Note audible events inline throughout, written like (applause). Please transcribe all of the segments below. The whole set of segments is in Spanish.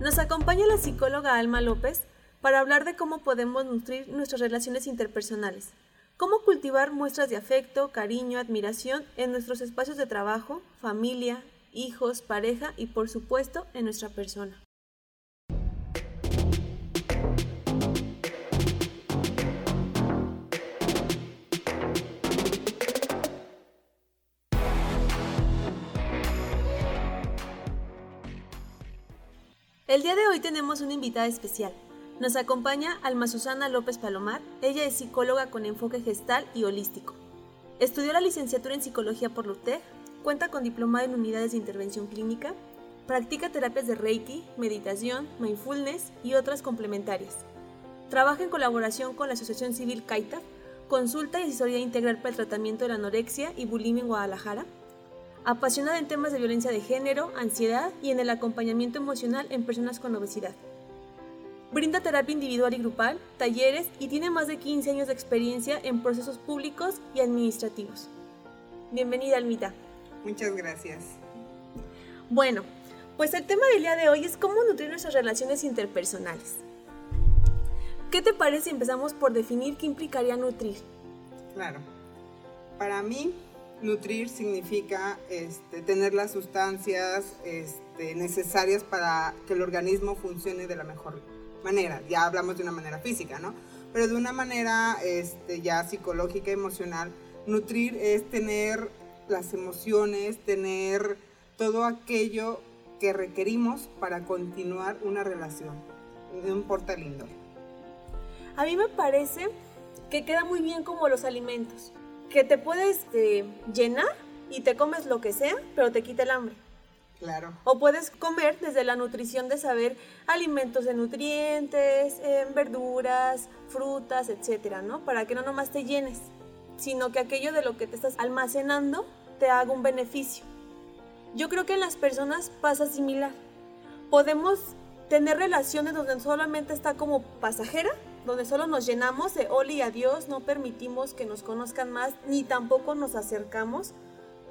Nos acompaña la psicóloga Alma López para hablar de cómo podemos nutrir nuestras relaciones interpersonales, cómo cultivar muestras de afecto, cariño, admiración en nuestros espacios de trabajo, familia, hijos, pareja y por supuesto en nuestra persona. Día de hoy tenemos una invitada especial. Nos acompaña Alma Susana López Palomar. Ella es psicóloga con enfoque gestal y holístico. Estudió la licenciatura en psicología por LUTEG, cuenta con diplomado en unidades de intervención clínica, practica terapias de Reiki, meditación, mindfulness y otras complementarias. Trabaja en colaboración con la Asociación Civil CAITA, consulta y asesoría integral para el tratamiento de la anorexia y bulimia en Guadalajara apasionada en temas de violencia de género, ansiedad y en el acompañamiento emocional en personas con obesidad. Brinda terapia individual y grupal, talleres y tiene más de 15 años de experiencia en procesos públicos y administrativos. Bienvenida, Almita. Muchas gracias. Bueno, pues el tema del día de hoy es cómo nutrir nuestras relaciones interpersonales. ¿Qué te parece si empezamos por definir qué implicaría nutrir? Claro. Para mí, Nutrir significa este, tener las sustancias este, necesarias para que el organismo funcione de la mejor manera. Ya hablamos de una manera física, ¿no? Pero de una manera este, ya psicológica, emocional, nutrir es tener las emociones, tener todo aquello que requerimos para continuar una relación. No importa el. A mí me parece que queda muy bien como los alimentos que te puedes este, llenar y te comes lo que sea, pero te quita el hambre. Claro. O puedes comer desde la nutrición de saber alimentos de nutrientes, verduras, frutas, etcétera, ¿no? Para que no nomás te llenes, sino que aquello de lo que te estás almacenando te haga un beneficio. Yo creo que en las personas pasa similar. Podemos tener relaciones donde solamente está como pasajera donde solo nos llenamos de oli y adiós, no permitimos que nos conozcan más, ni tampoco nos acercamos,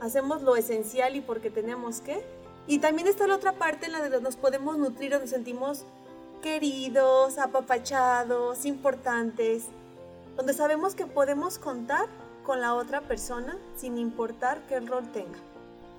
hacemos lo esencial y porque tenemos que. Y también está la otra parte en la de nos podemos nutrir, donde nos sentimos queridos, apapachados, importantes, donde sabemos que podemos contar con la otra persona sin importar qué rol tenga.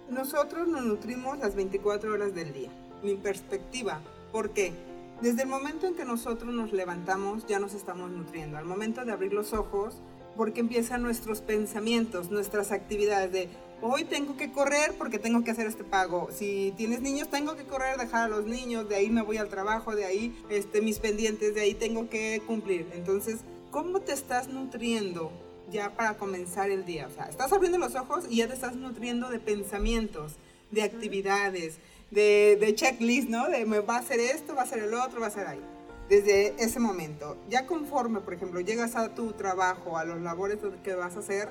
Nosotros nos nutrimos las 24 horas del día. Mi perspectiva, ¿por qué? Desde el momento en que nosotros nos levantamos ya nos estamos nutriendo. Al momento de abrir los ojos, porque empiezan nuestros pensamientos, nuestras actividades de hoy tengo que correr porque tengo que hacer este pago. Si tienes niños, tengo que correr, dejar a los niños, de ahí me voy al trabajo, de ahí este, mis pendientes, de ahí tengo que cumplir. Entonces, ¿cómo te estás nutriendo ya para comenzar el día? O sea, estás abriendo los ojos y ya te estás nutriendo de pensamientos, de actividades, de, checklist, ¿no? De me va a hacer esto, va a hacer el otro, va a ser ahí. Desde ese momento, ya conforme, por ejemplo, llegas a tu trabajo, a los labores que vas a hacer,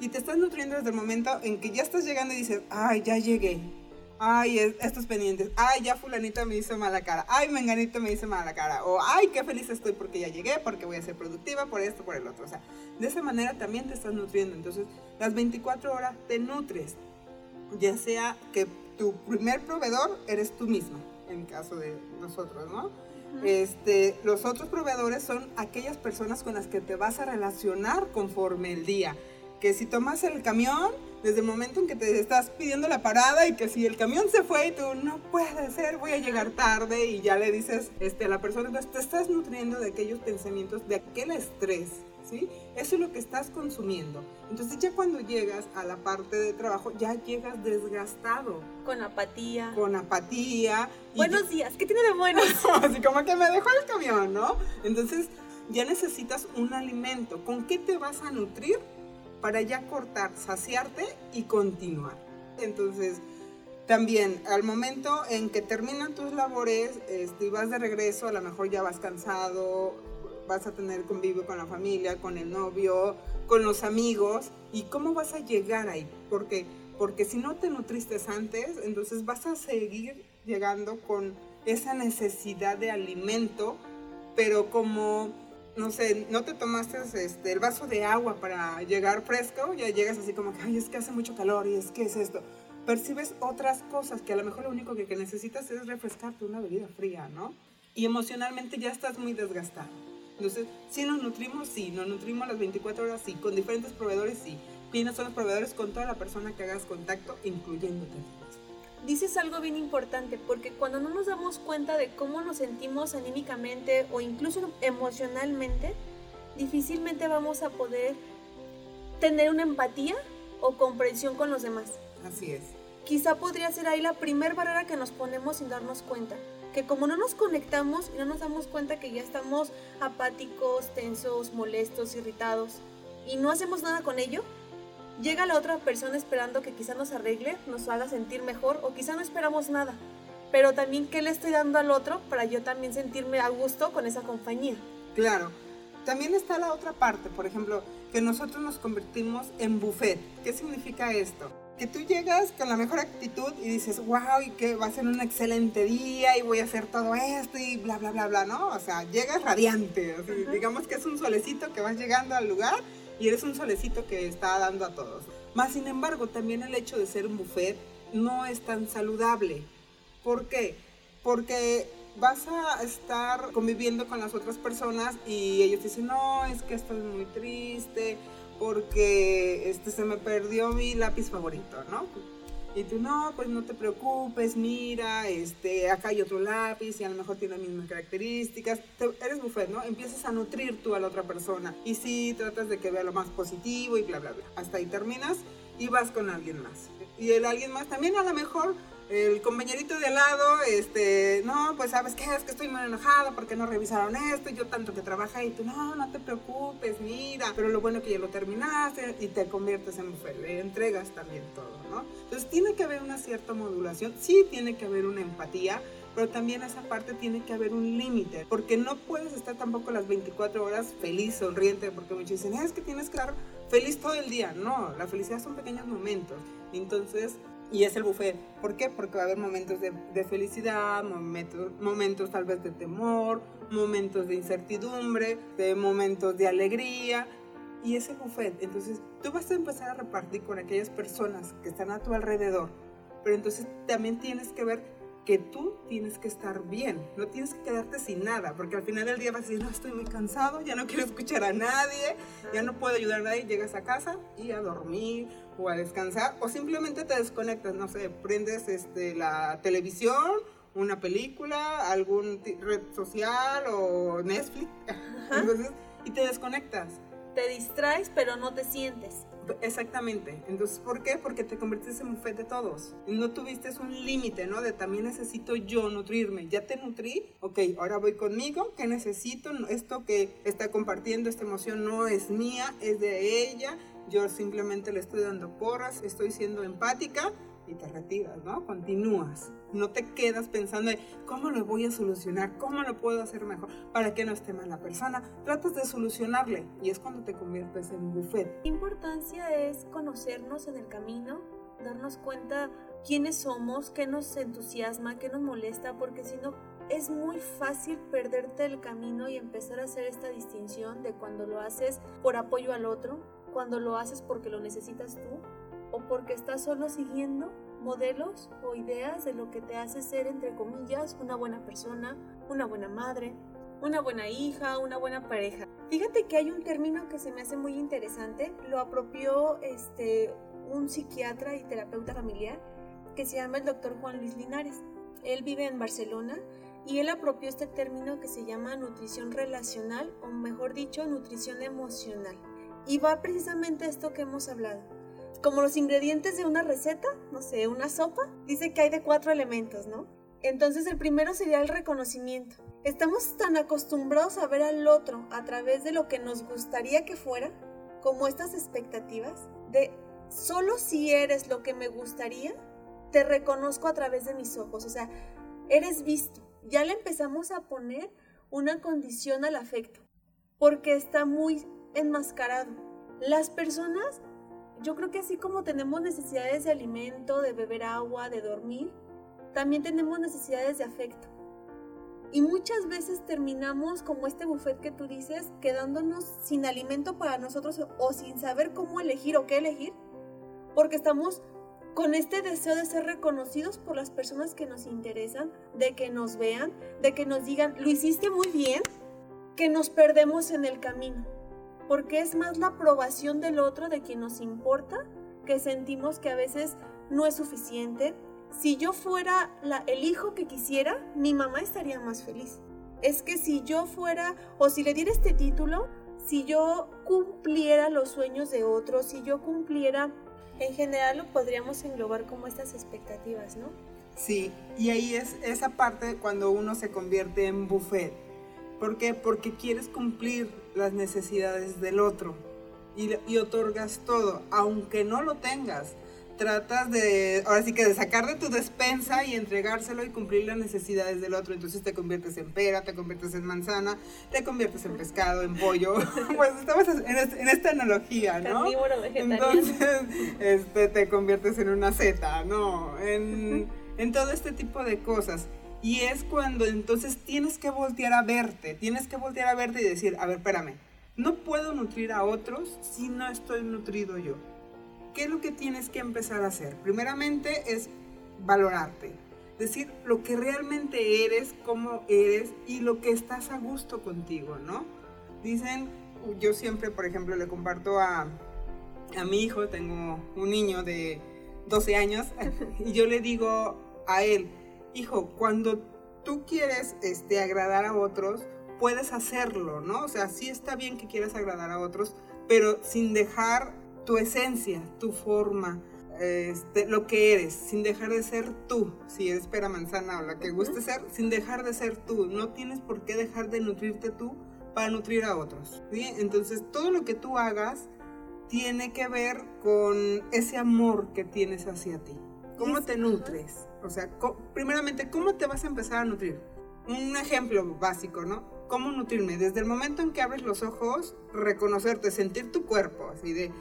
y te estás nutriendo desde el momento en que ya estás llegando y dices, ay, ya llegué, ay, estos pendientes, ay, ya fulanito me hizo mala cara, ay, menganito me hizo mala cara, o ay, qué feliz estoy porque ya llegué, porque voy a ser productiva, por esto, por el otro. O sea, de esa manera también te estás nutriendo. Entonces, las 24 horas te nutres, ya sea que tu primer proveedor eres tú misma, en caso de nosotros, ¿no? Este, los otros proveedores son aquellas personas con las que te vas a relacionar conforme el día. Que si tomas el camión, desde el momento en que te estás pidiendo la parada y que si el camión se fue y tú no puede ser, voy a llegar tarde y ya le dices este, a la persona, entonces te estás nutriendo de aquellos pensamientos, de aquel estrés eso es lo que estás consumiendo. Entonces ya cuando llegas a la parte de trabajo, ya llegas desgastado. Con apatía. Con apatía. Buenos días, ¿qué tiene de bueno? (laughs) Así como que me dejó el camión, ¿no? Entonces ya necesitas un alimento. ¿Con qué te vas a nutrir para ya cortar, saciarte y continuar? Entonces, también al momento en que terminan tus labores este, y vas de regreso, a lo mejor ya vas cansado, vas a tener convivio con la familia, con el novio, con los amigos. ¿Y cómo vas a llegar ahí? Porque, porque si no te nutriste antes, entonces vas a seguir llegando con esa necesidad de alimento, pero como, no sé, no te tomaste este, el vaso de agua para llegar fresco, ya llegas así como que, ay, es que hace mucho calor y es que es esto percibes otras cosas que a lo mejor lo único que, que necesitas es refrescarte una bebida fría, ¿no? Y emocionalmente ya estás muy desgastado. Entonces, si nos nutrimos, sí, nos nutrimos las 24 horas, sí, con diferentes proveedores, sí. ¿Quiénes son los proveedores? Con toda la persona que hagas contacto, incluyéndote. Dices algo bien importante, porque cuando no nos damos cuenta de cómo nos sentimos anímicamente o incluso emocionalmente, difícilmente vamos a poder tener una empatía o comprensión con los demás. Así es. Quizá podría ser ahí la primer barrera que nos ponemos sin darnos cuenta. Que como no nos conectamos y no nos damos cuenta que ya estamos apáticos, tensos, molestos, irritados y no hacemos nada con ello, llega la otra persona esperando que quizá nos arregle, nos haga sentir mejor o quizá no esperamos nada. Pero también qué le estoy dando al otro para yo también sentirme a gusto con esa compañía. Claro. También está la otra parte, por ejemplo, que nosotros nos convertimos en buffet. ¿Qué significa esto? Que tú llegas con la mejor actitud y dices, wow, y que va a ser un excelente día y voy a hacer todo esto y bla, bla, bla, bla, ¿no? O sea, llegas radiante. digamos que es un solecito que vas llegando al lugar y eres un solecito que está dando a todos. Más sin embargo, también el hecho de ser un buffet no es tan saludable. ¿Por qué? Porque vas a estar conviviendo con las otras personas y ellos dicen, no, es que estoy muy triste porque este, se me perdió mi lápiz favorito, ¿no? Y tú, no, pues no te preocupes, mira, este, acá hay otro lápiz y a lo mejor tiene las mismas características. eres buffet, ¿no? Empiezas a nutrir tú a la otra persona. Y sí, tratas de que vea lo más positivo y bla, bla, bla. Hasta ahí terminas y vas con alguien más. Y el alguien más también a lo mejor el compañerito de al lado, este, no, pues sabes qué, es que estoy muy enojado porque no revisaron esto, y yo tanto que trabajé y tú, no, no te preocupes, mira, pero lo bueno que ya lo terminaste y te conviertes en mujer, le entregas también todo, ¿no? Entonces tiene que haber una cierta modulación, sí tiene que haber una empatía, pero también esa parte tiene que haber un límite, porque no puedes estar tampoco las 24 horas feliz, sonriente, porque muchos dicen, es que tienes que estar feliz todo el día. No, la felicidad son pequeños momentos. Entonces, y es el buffet. ¿Por qué? Porque va a haber momentos de, felicidad, momentos, momentos tal vez de temor, momentos de incertidumbre, de momentos de alegría. Y es el buffet. Entonces tú vas a empezar a repartir con aquellas personas que están a tu alrededor. Pero entonces también tienes que ver que tú tienes que estar bien, no tienes que quedarte sin nada, porque al final del día vas a decir, no, estoy muy cansado, ya no (laughs) quiero escuchar a nadie, ya no puedo ayudar a nadie, llegas a casa y a dormir o a descansar, o simplemente te desconectas, no sé, prendes este, la televisión, una película, algún red social o Netflix, y te desconectas. Te distraes, pero no te sientes. Exactamente. Entonces, ¿por qué? Porque te convertiste en buffet de todos. No tuviste un límite, ¿no? De también necesito yo nutrirme. Ya te nutrí, ok, ahora voy conmigo. ¿Qué necesito? Esto que está compartiendo, esta emoción no es mía, es de ella. Yo simplemente le estoy dando porras, estoy siendo empática y te retiras, ¿no? Continúas. No te quedas pensando en cómo lo voy a solucionar, cómo lo puedo hacer mejor para que no esté mal la persona. Tratas de solucionarle y es cuando te conviertes en un buffet. La importancia es conocernos en el camino, darnos cuenta quiénes somos, qué nos entusiasma, qué nos molesta, porque si no es muy fácil perderte el camino y empezar a hacer esta distinción de cuando lo haces por apoyo al otro, cuando lo haces porque lo necesitas tú o porque estás solo siguiendo modelos o ideas de lo que te hace ser, entre comillas, una buena persona, una buena madre, una buena hija, una buena pareja. Fíjate que hay un término que se me hace muy interesante, lo apropió este, un psiquiatra y terapeuta familiar que se llama el doctor Juan Luis Linares. Él vive en Barcelona y él apropió este término que se llama nutrición relacional o mejor dicho, nutrición emocional. Y va precisamente esto que hemos hablado como los ingredientes de una receta, no sé, una sopa, dice que hay de cuatro elementos, ¿no? Entonces el primero sería el reconocimiento. Estamos tan acostumbrados a ver al otro a través de lo que nos gustaría que fuera, como estas expectativas de solo si eres lo que me gustaría, te reconozco a través de mis ojos, o sea, eres visto. Ya le empezamos a poner una condición al afecto, porque está muy enmascarado. Las personas yo creo que así como tenemos necesidades de alimento, de beber agua, de dormir, también tenemos necesidades de afecto. Y muchas veces terminamos como este buffet que tú dices, quedándonos sin alimento para nosotros o sin saber cómo elegir o qué elegir, porque estamos con este deseo de ser reconocidos por las personas que nos interesan, de que nos vean, de que nos digan, lo hiciste muy bien, que nos perdemos en el camino. Porque es más la aprobación del otro, de quien nos importa, que sentimos que a veces no es suficiente. Si yo fuera el hijo que quisiera, mi mamá estaría más feliz. Es que si yo fuera, o si le diera este título, si yo cumpliera los sueños de otros, si yo cumpliera, en general lo podríamos englobar como estas expectativas, ¿no? Sí, y ahí es esa parte cuando uno se convierte en buffet. ¿Por qué? Porque quieres cumplir las necesidades del otro y, y otorgas todo, aunque no lo tengas tratas de, ahora sí que de sacar de tu despensa y entregárselo y cumplir las necesidades del otro. Entonces te conviertes en pera, te conviertes en manzana, te conviertes en pescado, en pollo. (laughs) pues estamos en, esta analogía, ¿no? Entonces (laughs) este, te conviertes en una seta, ¿no? En, en todo este tipo de cosas. Y es cuando entonces tienes que voltear a verte, tienes que voltear a verte y decir, a ver, espérame, no puedo nutrir a otros si no estoy nutrido yo. ¿qué es lo que tienes que empezar a hacer? Primeramente es valorarte, decir lo que realmente eres, cómo eres y lo que estás a gusto contigo, ¿no? Dicen, yo siempre, por ejemplo, le comparto a, a mi hijo, tengo un niño de 12 años, (laughs) y yo le digo a él, hijo, cuando tú quieres este, agradar a otros, puedes hacerlo, ¿no? O sea, sí está bien que quieras agradar a otros, pero sin dejar tu esencia, tu forma, este, lo que eres, sin dejar de ser tú, si eres pera manzana o la que guste ser, sin dejar de ser tú. No tienes por qué dejar de nutrirte tú para nutrir a otros. Entonces, todo lo que tú hagas tiene que ver con ese amor que tienes hacia ti. ¿Cómo te nutres? O sea, primeramente, ¿cómo te vas a empezar a nutrir? Un ejemplo básico, ¿no? ¿Cómo nutrirme? Desde el momento en que abres los ojos, reconocerte, sentir tu cuerpo, así de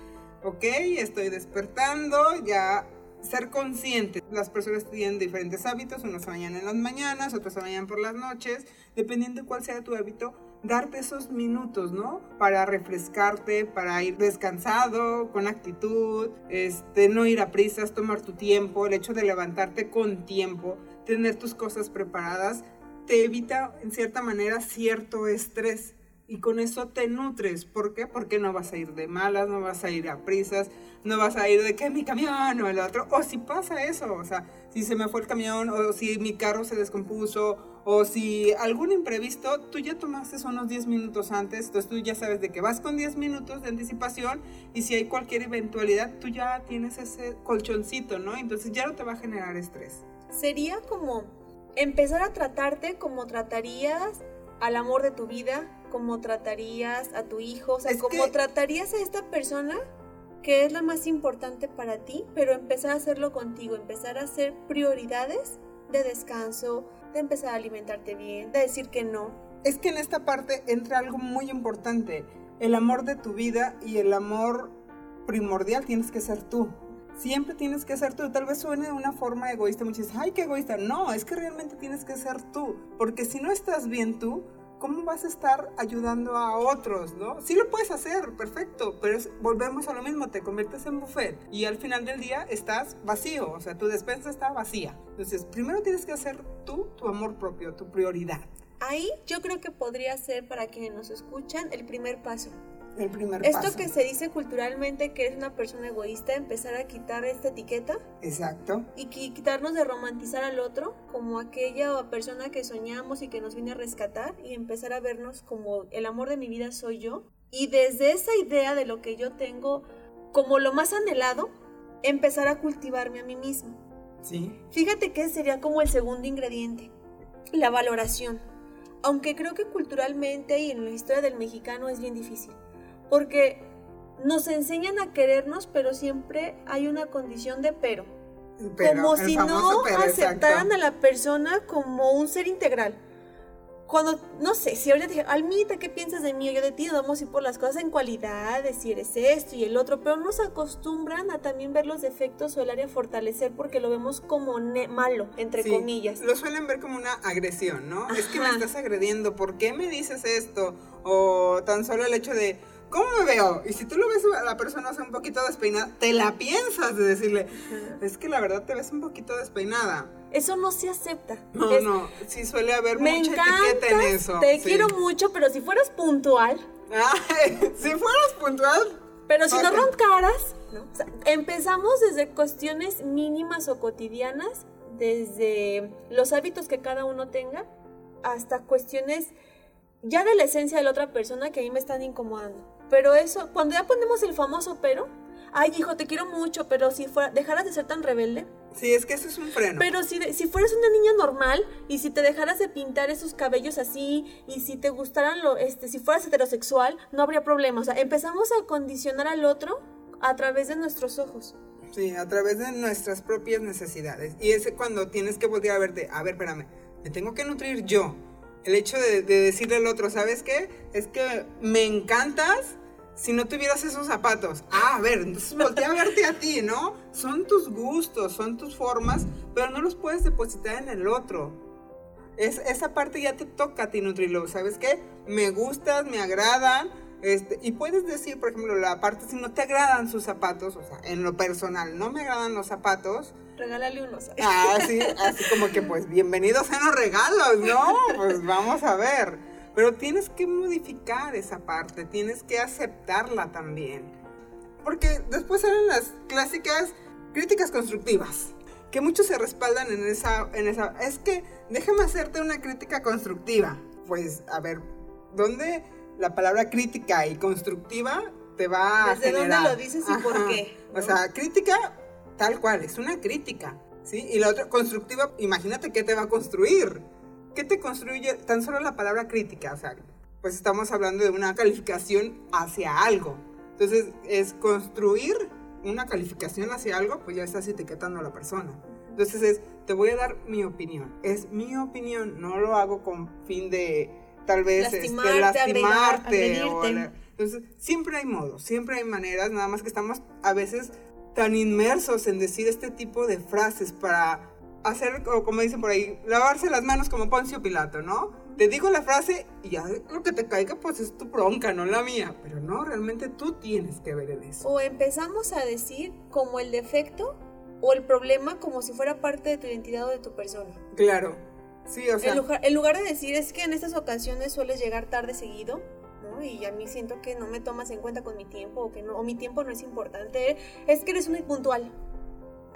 ok, estoy despertando, ya ser consciente. Las personas tienen diferentes hábitos, unos se bañan en las mañanas, otros se bañan por las noches, dependiendo de cuál sea tu hábito, darte esos minutos, ¿no? Para refrescarte, para ir descansado, con actitud, este, no ir a prisas, tomar tu tiempo, el hecho de levantarte con tiempo, tener tus cosas preparadas, te evita en cierta manera cierto estrés y con eso te nutres. ¿Por qué? Porque no vas a ir de malas, no vas a ir a prisas, no vas a ir de que mi camión o el otro. O si pasa eso, o sea, si se me fue el camión o si mi carro se descompuso o si algún imprevisto, tú ya tomaste unos 10 minutos antes, entonces tú ya sabes de que vas con 10 minutos de anticipación y si hay cualquier eventualidad, tú ya tienes ese colchoncito, ¿no? Entonces ya no te va a generar estrés. Sería como empezar a tratarte como tratarías al amor de tu vida, cómo tratarías a tu hijo, o sea, cómo tratarías a esta persona que es la más importante para ti, pero empezar a hacerlo contigo, empezar a hacer prioridades de descanso, de empezar a alimentarte bien, de decir que no. Es que en esta parte entra algo muy importante, el amor de tu vida y el amor primordial tienes que ser tú. Siempre tienes que ser tú. Tal vez suene de una forma egoísta, muchas veces, ay, qué egoísta. No, es que realmente tienes que ser tú. Porque si no estás bien tú, ¿cómo vas a estar ayudando a otros, no? Sí lo puedes hacer, perfecto, pero volvemos a lo mismo, te conviertes en buffet y al final del día estás vacío, o sea, tu despensa está vacía. Entonces, primero tienes que hacer tú tu amor propio, tu prioridad. Ahí yo creo que podría ser para quienes nos escuchan el primer paso. El primer Esto que se dice culturalmente que es una persona egoísta, empezar a quitar esta etiqueta. Exacto. Y quitarnos de romantizar al otro como aquella persona que soñamos y que nos viene a rescatar y empezar a vernos como el amor de mi vida soy yo. Y desde esa idea de lo que yo tengo como lo más anhelado, empezar a cultivarme a mí mismo. Sí. Fíjate que sería como el segundo ingrediente, la valoración. Aunque creo que culturalmente y en la historia del mexicano es bien difícil porque nos enseñan a querernos, pero siempre hay una condición de pero. como si no aceptaran a la persona como un ser integral. Cuando, no sé, si ahorita dije, Almita, ¿qué piensas de mí? Yo de ti, vamos a ir por las cosas en cualidades, si eres esto y el otro, pero nos acostumbran a también ver los defectos o el área fortalecer porque lo vemos como malo, entre comillas. Lo suelen ver como una agresión, ¿no? Es que me estás agrediendo, ¿por qué me dices esto? O tan solo el hecho de, ¿cómo me veo? Y si tú lo ves a la persona un poquito despeinada, te la piensas de decirle, es que la verdad te ves un poquito despeinada. Eso no se acepta. No, no, sí suele haber mucha etiqueta en eso. Te quiero mucho, pero si fueras puntual. (laughs) si fueras puntual. Pero si no roncaras, empezamos desde cuestiones mínimas o cotidianas, desde los hábitos que cada uno tenga, hasta cuestiones ya de la esencia de la otra persona que a mí me están incomodando. Pero eso, cuando ya ponemos el famoso pero, ay hijo, te quiero mucho, pero si fuera, dejaras de ser tan rebelde. Sí, es que eso es un freno. Pero si, si fueras una niña normal y si te dejaras de pintar esos cabellos así y si te gustaran, lo, este, si fueras heterosexual, no habría problema. O sea, empezamos a condicionar al otro a través de nuestros ojos. Sí, a través de nuestras propias necesidades. Y es cuando tienes que volver a verte, a ver, espérame, me tengo que nutrir yo el hecho de, decirle al otro, ¿sabes qué? Es que me encantas si no tuvieras esos zapatos. Ah, a ver, entonces voltea a verte a ti, ¿no? Son tus gustos, son tus formas, pero no los puedes depositar en el otro. Es, esa parte ya te toca a ti nutrirlo, ¿sabes qué? Me gustas, me agradan, este, y puedes decir, por ejemplo, la parte si no te agradan sus zapatos, o sea, en lo personal, no me agradan los zapatos, regálale unos. (laughs) Ah, sí, así como que pues bienvenidos a los regalos, ¿no? Pues vamos a ver. Pero tienes que modificar esa parte, tienes que aceptarla también. Porque después salen las clásicas críticas constructivas, que muchos se respaldan en esa, en esa... Es que déjame hacerte una crítica constructiva. Pues, a ver, ¿dónde la palabra crítica y constructiva te va a ¿Desde dónde lo dices y por qué? O sea, crítica tal cual, es una crítica, ¿sí? Y la otra, constructiva, imagínate qué te va a construir. ¿Qué te construye tan solo la palabra crítica? O sea, pues estamos hablando de una calificación hacia algo. Entonces, es construir una calificación hacia algo, pues ya estás etiquetando a la persona. Entonces es, te voy a dar mi opinión. Es mi opinión, no lo hago con fin de tal vez este, lastimarte, entonces, siempre hay modos, siempre hay maneras, nada más que estamos a veces tan inmersos en decir este tipo de frases para hacer, como dicen por ahí, lavarse las manos como Poncio Pilato, ¿no? Te digo la frase y ya lo que te caiga pues es tu bronca, no la mía. Pero no, realmente tú tienes que ver en eso. O empezamos a decir como el defecto o el problema como si fuera parte de tu identidad o de tu persona. Claro. Sí, o sea. en lugar de decir es que en estas ocasiones sueles llegar tarde seguido, y a mí siento que no me tomas en cuenta con mi tiempo o que no, o mi tiempo no es importante, es que eres muy puntual.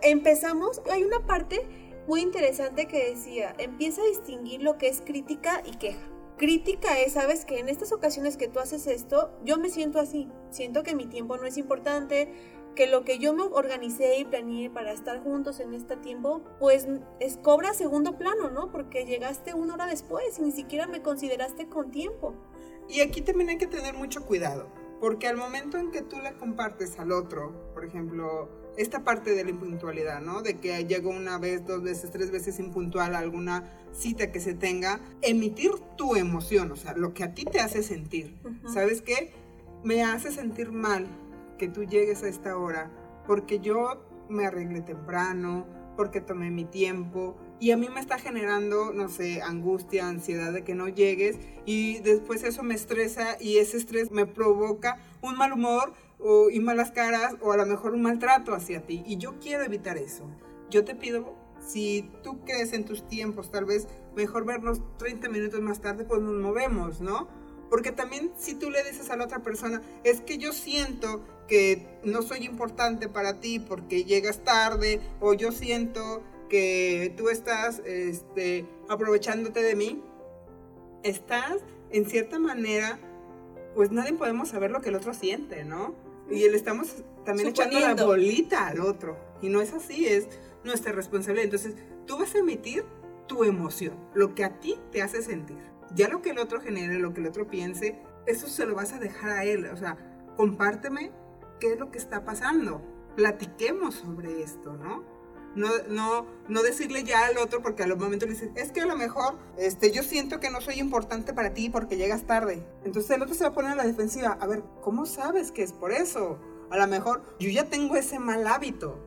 Empezamos, hay una parte muy interesante que decía, empieza a distinguir lo que es crítica y queja. Crítica es, sabes que en estas ocasiones que tú haces esto, yo me siento así, siento que mi tiempo no es importante, que lo que yo me organicé y planeé para estar juntos en este tiempo, pues es cobra segundo plano, ¿no? Porque llegaste una hora después y ni siquiera me consideraste con tiempo. Y aquí también hay que tener mucho cuidado, porque al momento en que tú le compartes al otro, por ejemplo, esta parte de la impuntualidad, ¿no? De que llegó una vez, dos veces, tres veces impuntual a alguna cita que se tenga, emitir tu emoción, o sea, lo que a ti te hace sentir. ¿Sabes qué? Me hace sentir mal que tú llegues a esta hora, porque yo me arreglé temprano, porque tomé mi tiempo, y a mí me está generando, no sé, angustia, ansiedad de que no llegues y después eso me estresa y ese estrés me provoca un mal humor o, y malas caras o a lo mejor un maltrato hacia ti y yo quiero evitar eso. Yo te pido, si tú crees en tus tiempos, tal vez mejor vernos 30 minutos más tarde, pues nos movemos, ¿no? Porque también si tú le dices a la otra persona, es que yo siento que no soy importante para ti porque llegas tarde, o yo siento que tú estás este, aprovechándote de mí, estás en cierta manera, pues nadie podemos saber lo que el otro siente, ¿no? Y le estamos también echando la bolita al otro. Y no es así, es nuestra responsabilidad. Entonces, tú vas a emitir tu emoción, lo que a ti te hace sentir. Ya lo que el otro genere, lo que el otro piense, eso se lo vas a dejar a él. O sea, compárteme qué es lo que está pasando. Platiquemos sobre esto, ¿no? No, no, no decirle ya al otro porque a los momentos le dices, es que a lo mejor este, yo siento que no soy importante para ti porque llegas tarde. Entonces el otro se va a poner a la defensiva. A ver, ¿cómo sabes que es por eso? A lo mejor yo ya tengo ese mal hábito.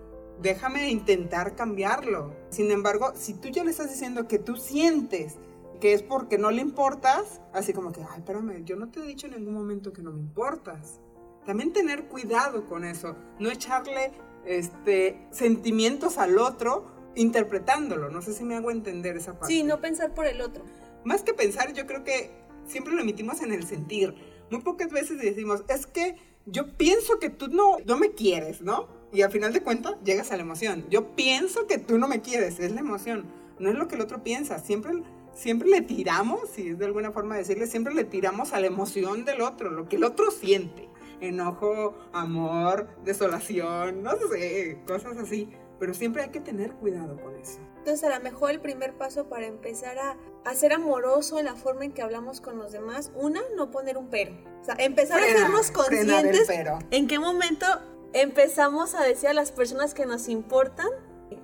Déjame intentar cambiarlo. Sin embargo, si tú ya le estás diciendo que tú sientes que es porque no le importas, así como que, ay, espérame, yo no te he dicho en ningún momento que no me importas. También tener cuidado con eso, no echarle este, sentimientos al otro interpretándolo. No sé si me hago entender esa parte. Sí, no pensar por el otro. Más que pensar, yo creo que siempre lo emitimos en el sentir. Muy pocas veces decimos, es que yo pienso que tú no, no me quieres, ¿no? Y al final de cuentas llegas a la emoción. Yo pienso que tú no me quieres, es la emoción. No es lo que el otro piensa. Siempre, siempre le tiramos, si es de alguna forma decirle, siempre le tiramos a la emoción del otro, lo que el otro siente. Enojo, amor, desolación, no sé, cosas así. Pero siempre hay que tener cuidado con eso. Entonces, a lo mejor el primer paso para empezar a, a, ser amoroso en la forma en que hablamos con los demás, una, no poner un pero. O sea, empezar a hacernos conscientes en qué momento empezamos a decir a las personas que nos importan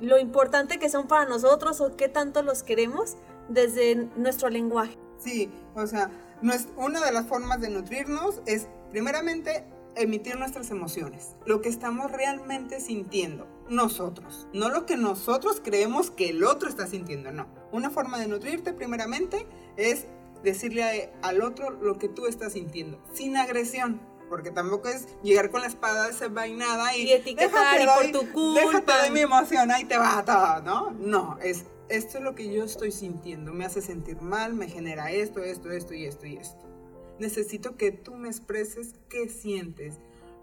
lo importante que son para nosotros o qué tanto los queremos desde nuestro lenguaje. Sí, o sea, una de las formas de nutrirnos es primeramente emitir nuestras emociones, lo que estamos realmente sintiendo nosotros, no lo que nosotros creemos que el otro está sintiendo, no. Una forma de nutrirte primeramente es decirle al otro lo que tú estás sintiendo, sin agresión, porque tampoco es llegar con la espada desenvainada y, y etiquetar y por tu culpa. Déjate de mi emoción, ahí te va todo, ¿no? No, es esto es lo que yo estoy sintiendo, me hace sentir mal, me genera esto, esto, esto y esto y esto. Necesito que tú me expreses qué sientes,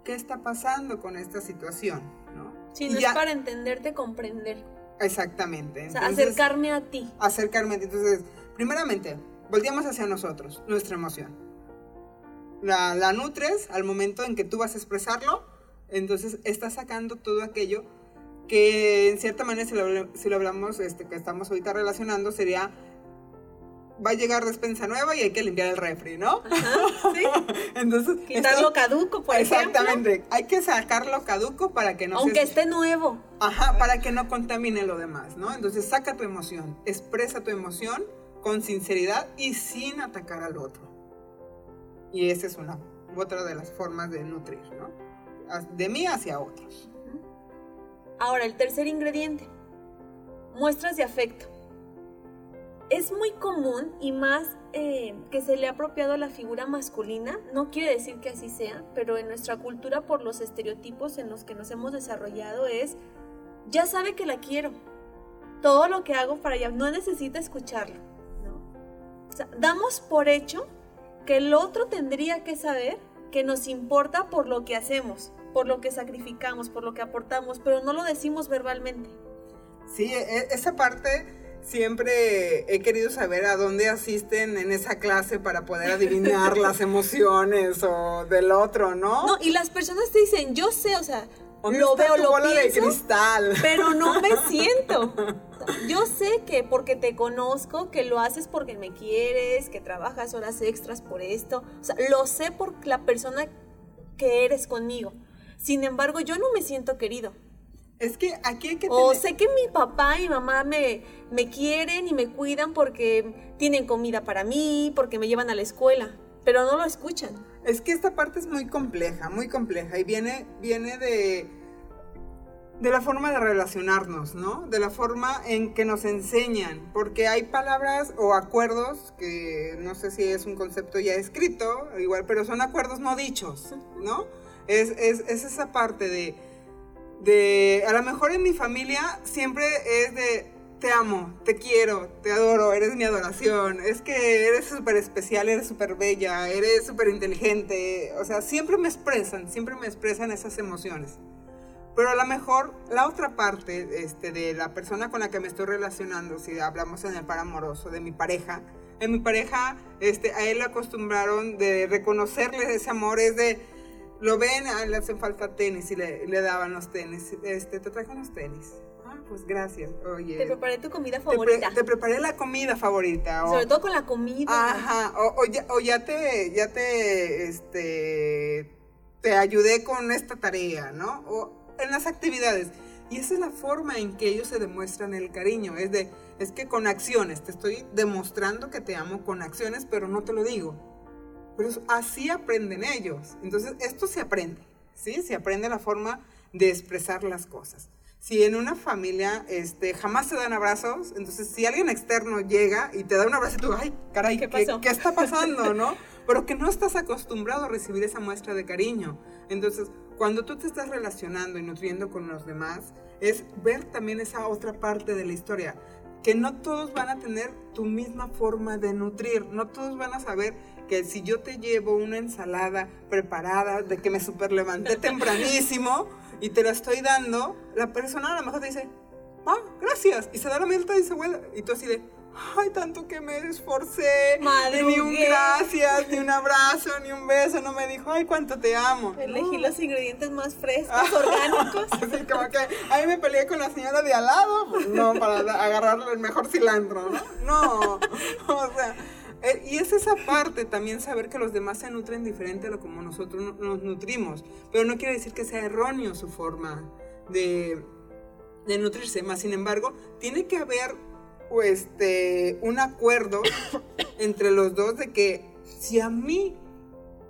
qué está pasando con esta situación, ¿no? Sí, no es para entenderte, comprender. Exactamente. o sea, acercarme a ti. Acercarme a ti. Entonces, primeramente, volteamos hacia nosotros, nuestra emoción. La, la nutres al momento en que tú vas a expresarlo, entonces estás sacando todo aquello que en cierta manera, si lo, si lo hablamos, este, que estamos ahorita relacionando, sería va a llegar despensa nueva y hay que limpiar el refri, ¿no? (laughs) sí. Entonces, quitarlo caduco, por Exactamente. Hay que sacarlo caduco para que no aunque esté nuevo. Ajá, para que no contamine lo demás, ¿no? Entonces, saca tu emoción, expresa tu emoción con sinceridad y sin atacar al otro. Y esa es una otra de las formas de nutrir, ¿no? De mí hacia otros. Ahora, el tercer ingrediente. Muestras de afecto es muy común y más eh, que se le ha apropiado la figura masculina, no quiere decir que así sea, pero en nuestra cultura por los estereotipos en los que nos hemos desarrollado es, ya sabe que la quiero, todo lo que hago para ella, no necesita escucharlo. damos por hecho que el otro tendría que saber que nos importa por lo que hacemos, por lo que sacrificamos, por lo que aportamos, pero no lo decimos verbalmente. Sí, e, esa parte siempre he querido saber a dónde asisten en esa clase para poder adivinar (laughs) las emociones o del otro, ¿no? No, y las personas te dicen, yo sé, o sea, lo veo, lo bola de cristal. pero no me (laughs) siento. Yo sé que porque te conozco, que lo haces porque me quieres, que trabajas horas extras por esto. O sea, lo sé por la persona que eres conmigo. Sin embargo, yo no me siento querido. Es que aquí hay que O sé que mi papá y mamá me, me quieren y me cuidan porque tienen comida para mí, porque me llevan a la escuela, pero no lo escuchan. Es que esta parte es muy compleja, muy compleja y viene, viene de, de la forma de relacionarnos, ¿no? De la forma en que nos enseñan, porque hay palabras o acuerdos que no sé si es un concepto ya escrito, igual, pero son acuerdos no dichos, ¿no? Es, es, es esa parte de de, a lo mejor en mi familia siempre es de, te amo, te quiero, te adoro, eres mi adoración, es que eres súper especial, eres súper bella, eres súper inteligente, o sea, siempre me expresan, siempre me expresan esas emociones. Pero a lo mejor la otra parte este, de la persona con la que me estoy relacionando, si hablamos en el par amoroso, de mi pareja, en mi pareja, este, a él le acostumbraron de reconocerle ese amor, es de, lo ven, ah, le hacen falta tenis y le, le daban los tenis. Este, te trajo unos tenis. Ah, pues gracias. Oye. Te preparé tu comida favorita. Te, preparé la comida favorita. Sobre todo con la comida. Ajá. O, ya, o, ya, te, ya te, este, te ayudé con esta tarea, ¿no? O en las actividades. Y esa es la forma en que ellos se demuestran el cariño. Es de, es que con acciones, te estoy demostrando que te amo con acciones, pero no te lo digo. Pero así aprenden ellos. Entonces, esto se aprende, ¿sí? Se aprende la forma de expresar las cosas. si en una familia este, jamás se dan abrazos, entonces si alguien externo llega y te da un abrazo y tú, ay, caray, ¿qué, ¿qué, está pasando, no? (laughs) Pero que no estás acostumbrado a recibir esa muestra de cariño. Entonces, cuando tú te estás relacionando y nutriendo con los demás, es ver también esa otra parte de la historia, que no todos van a tener tu misma forma de nutrir, no todos van a saber que si yo te llevo una ensalada preparada, de que me super levanté (laughs) tempranísimo, y te la estoy dando, la persona a lo mejor te dice, ah, gracias, y se da la vuelta y se vuelve, y tú así de, ay, tanto que me esforcé, ni un gracias, ni un abrazo, ni un beso, no me dijo, ay, cuánto te amo. Elegí los ingredientes más frescos, (laughs) orgánicos. Así como que ahí me peleé con la señora de al lado, pues, no, para agarrar el mejor cilantro, ¿no? No, (laughs) o sea... Eh, y es esa parte también saber que los demás se nutren diferente a lo como nosotros nos nutrimos. Pero no quiere decir que sea erróneo su forma de, de nutrirse. Más sin embargo, tiene que haber este, un acuerdo (coughs) entre los dos de que si a mí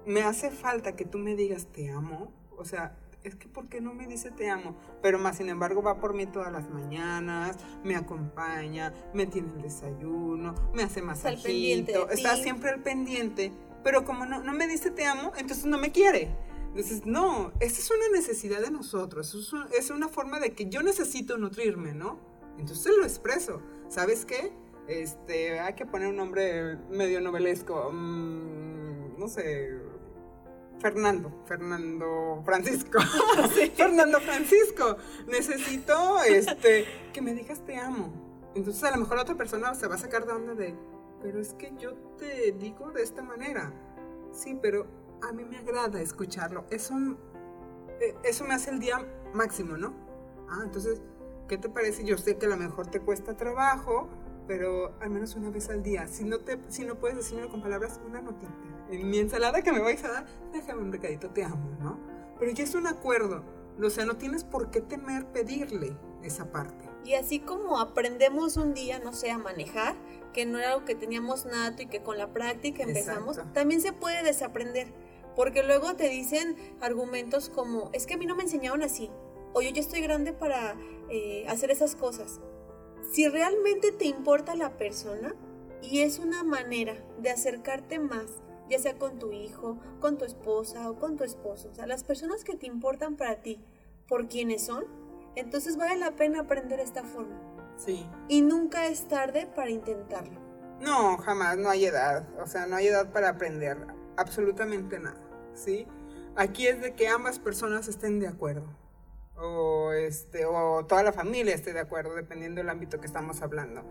me hace falta que tú me digas te amo, o sea, es que ¿por qué no me dice te amo? Pero más sin embargo va por mí todas las mañanas, me acompaña, me tiene el desayuno, me hace masajito, está siempre al pendiente, pero como no, no me dice te amo, entonces no me quiere. Entonces, no, esa es una necesidad de nosotros, es una forma de que yo necesito nutrirme, ¿no? Entonces lo expreso. ¿Sabes qué? Este, hay que poner un nombre medio novelesco. Mm, no sé, Fernando, Fernando Francisco. (laughs) Fernando Francisco, necesito este, que me digas te amo. Entonces a lo mejor la otra persona se va a sacar de onda de, pero es que yo te digo de esta manera. Sí, pero a mí me agrada escucharlo. Eso, eh, eso me hace el día máximo, ¿no? Ah, entonces, ¿qué te parece? Yo sé que a lo mejor te cuesta trabajo, pero al menos una vez al día. Si no, te, si no puedes decirlo con palabras, una notita en mi ensalada que me vais a dar, déjame un recadito, te amo, ¿no? Pero ya es un acuerdo, o sea, no tienes por qué temer pedirle esa parte. Y así como aprendemos un día, no sé, a manejar, que no era algo que teníamos nato y que con la práctica empezamos, también se puede desaprender, porque luego te dicen argumentos como, es que a mí no me enseñaron así, o yo ya estoy grande para eh, hacer esas cosas. Si realmente te importa la persona y es una manera de acercarte más ya sea con tu hijo, con tu esposa o con tu esposo, o sea, las personas que te importan para ti, por quienes son, entonces vale la pena aprender esta forma. Sí. Y nunca es tarde para intentarlo. No, jamás, no hay edad, o sea, no hay edad para aprender absolutamente nada, ¿sí? Aquí es de que ambas personas estén de acuerdo. O, este, o toda la familia esté de acuerdo, dependiendo del ámbito que estamos hablando.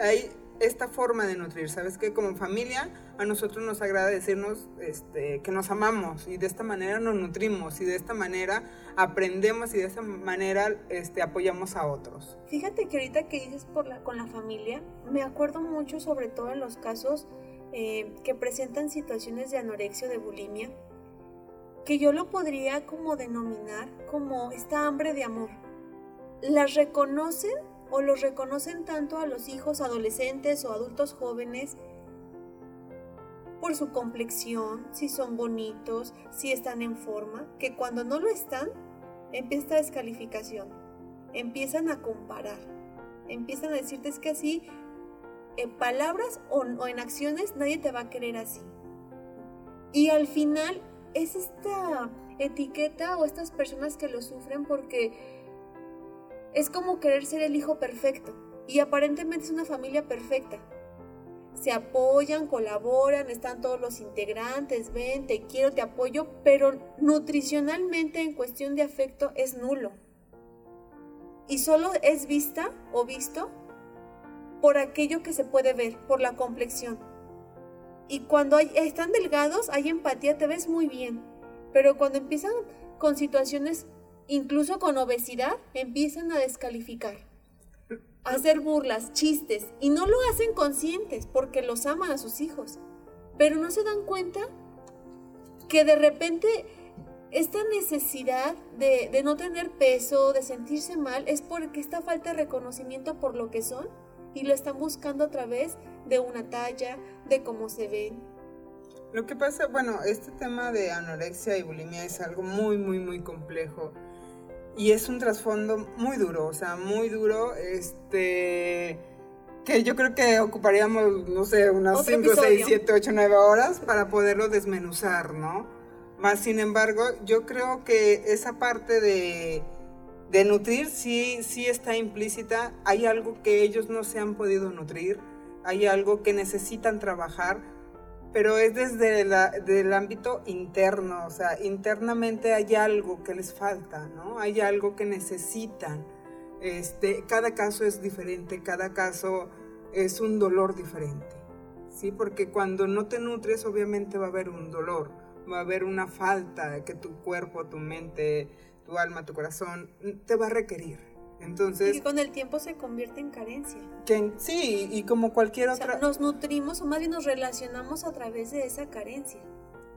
Hay esta forma de nutrir. Sabes que como familia a nosotros nos agrada decirnos este, que nos amamos y de esta manera nos nutrimos y de esta manera aprendemos y de esta manera este, apoyamos a otros. Fíjate que ahorita que dices por la, con la familia, me acuerdo mucho sobre todo en los casos eh, que presentan situaciones de anorexia o de bulimia, que yo lo podría como denominar como esta hambre de amor. Las reconocen o los reconocen tanto a los hijos adolescentes o adultos jóvenes por su complexión, si son bonitos, si están en forma, que cuando no lo están, empieza esta descalificación. Empiezan a comparar. Empiezan a decirte es que así, en palabras o, o en acciones, nadie te va a querer así. Y al final es esta etiqueta o estas personas que lo sufren porque es como querer ser el hijo perfecto y aparentemente es una familia perfecta. Se apoyan, colaboran, están todos los integrantes, ven, te quiero, te apoyo, pero nutricionalmente en cuestión de afecto es nulo. Y solo es vista o visto por aquello que se puede ver, por la complexión. Y cuando están delgados, hay empatía, te ves muy bien. Pero cuando empiezan con situaciones incluso con obesidad, empiezan a descalificar, a hacer burlas, chistes, y no lo hacen conscientes porque los aman a sus hijos, pero no se dan cuenta que de repente esta necesidad de, de, no tener peso, de sentirse mal, es porque esta falta de reconocimiento por lo que son y lo están buscando a través de una talla, de cómo se ven. Lo que pasa, bueno, este tema de anorexia y bulimia es algo muy, muy, muy complejo y es un trasfondo muy duro, o sea, muy duro, este, que yo creo que ocuparíamos, no sé, unas 5, 6, 7, 8, 9 horas para poderlo desmenuzar, ¿no? Más sin embargo, yo creo que esa parte de, de nutrir sí, sí está implícita, hay algo que ellos no se han podido nutrir, hay algo que necesitan trabajar, pero es desde el ámbito interno, o sea, internamente hay algo que les falta, ¿no? Hay algo que necesitan. Este, cada caso es diferente, cada caso es un dolor diferente, ¿sí? Porque cuando no te nutres, obviamente va a haber un dolor, va a haber una falta que tu cuerpo, tu mente, tu alma, tu corazón te va a requerir. Entonces, y con el tiempo se convierte en carencia. Que, sí, y como cualquier otra... nos nutrimos o más bien nos relacionamos a través de esa carencia.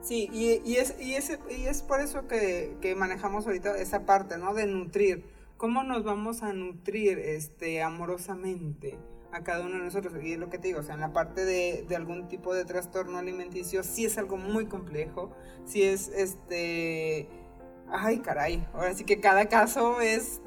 Sí, y, y, es, y, es, y es por eso que, que, manejamos ahorita esa parte, ¿no? De nutrir. ¿Cómo nos vamos a nutrir este, amorosamente a cada uno de nosotros? Y es lo que te digo, o sea, en la parte de, de algún tipo de trastorno alimenticio sí es algo muy complejo, sí es, este... Ay, caray, ahora sí que cada caso es